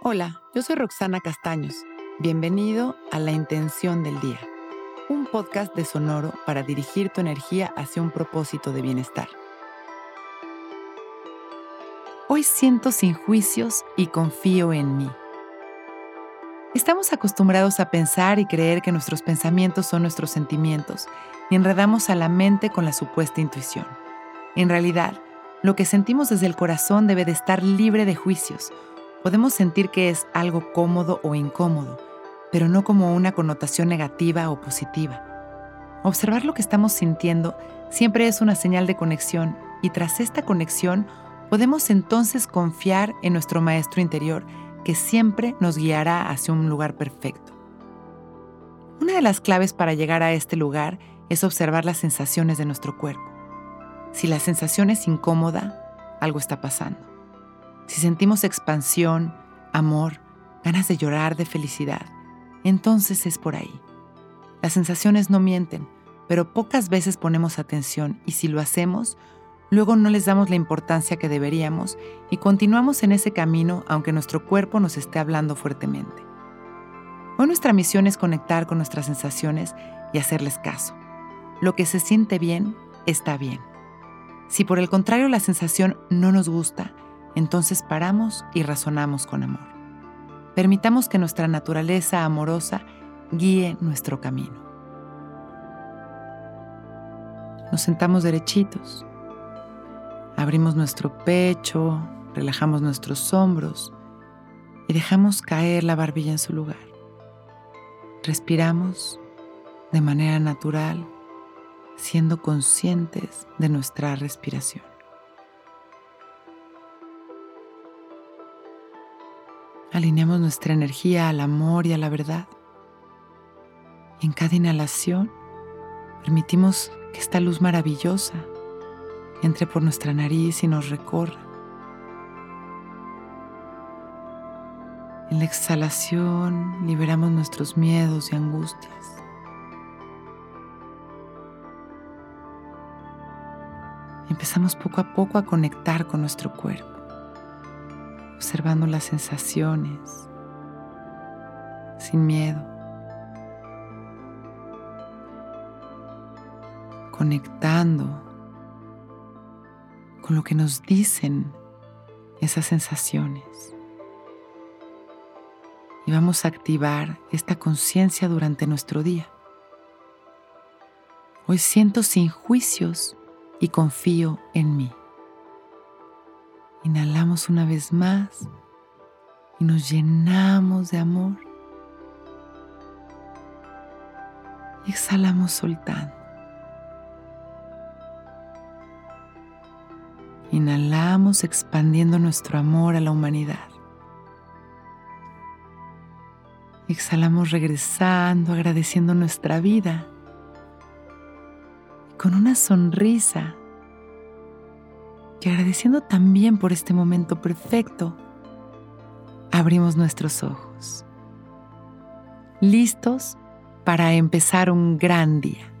Hola, yo soy Roxana Castaños. Bienvenido a La Intención del Día, un podcast de Sonoro para dirigir tu energía hacia un propósito de bienestar. Hoy siento sin juicios y confío en mí. Estamos acostumbrados a pensar y creer que nuestros pensamientos son nuestros sentimientos y enredamos a la mente con la supuesta intuición. En realidad, lo que sentimos desde el corazón debe de estar libre de juicios. Podemos sentir que es algo cómodo o incómodo, pero no como una connotación negativa o positiva. Observar lo que estamos sintiendo siempre es una señal de conexión y tras esta conexión podemos entonces confiar en nuestro maestro interior que siempre nos guiará hacia un lugar perfecto. Una de las claves para llegar a este lugar es observar las sensaciones de nuestro cuerpo. Si la sensación es incómoda, algo está pasando. Si sentimos expansión, amor, ganas de llorar de felicidad, entonces es por ahí. Las sensaciones no mienten, pero pocas veces ponemos atención y si lo hacemos, luego no les damos la importancia que deberíamos y continuamos en ese camino aunque nuestro cuerpo nos esté hablando fuertemente. Hoy nuestra misión es conectar con nuestras sensaciones y hacerles caso. Lo que se siente bien, está bien. Si por el contrario la sensación no nos gusta, entonces paramos y razonamos con amor. Permitamos que nuestra naturaleza amorosa guíe nuestro camino. Nos sentamos derechitos, abrimos nuestro pecho, relajamos nuestros hombros y dejamos caer la barbilla en su lugar. Respiramos de manera natural siendo conscientes de nuestra respiración. Alineamos nuestra energía al amor y a la verdad. En cada inhalación permitimos que esta luz maravillosa entre por nuestra nariz y nos recorra. En la exhalación liberamos nuestros miedos y angustias. empezamos poco a poco a conectar con nuestro cuerpo, observando las sensaciones, sin miedo, conectando con lo que nos dicen esas sensaciones. Y vamos a activar esta conciencia durante nuestro día. Hoy siento sin juicios y confío en mí. Inhalamos una vez más y nos llenamos de amor. Y exhalamos soltando. Inhalamos expandiendo nuestro amor a la humanidad. Exhalamos regresando, agradeciendo nuestra vida con una sonrisa y agradeciendo también por este momento perfecto, abrimos nuestros ojos, listos para empezar un gran día.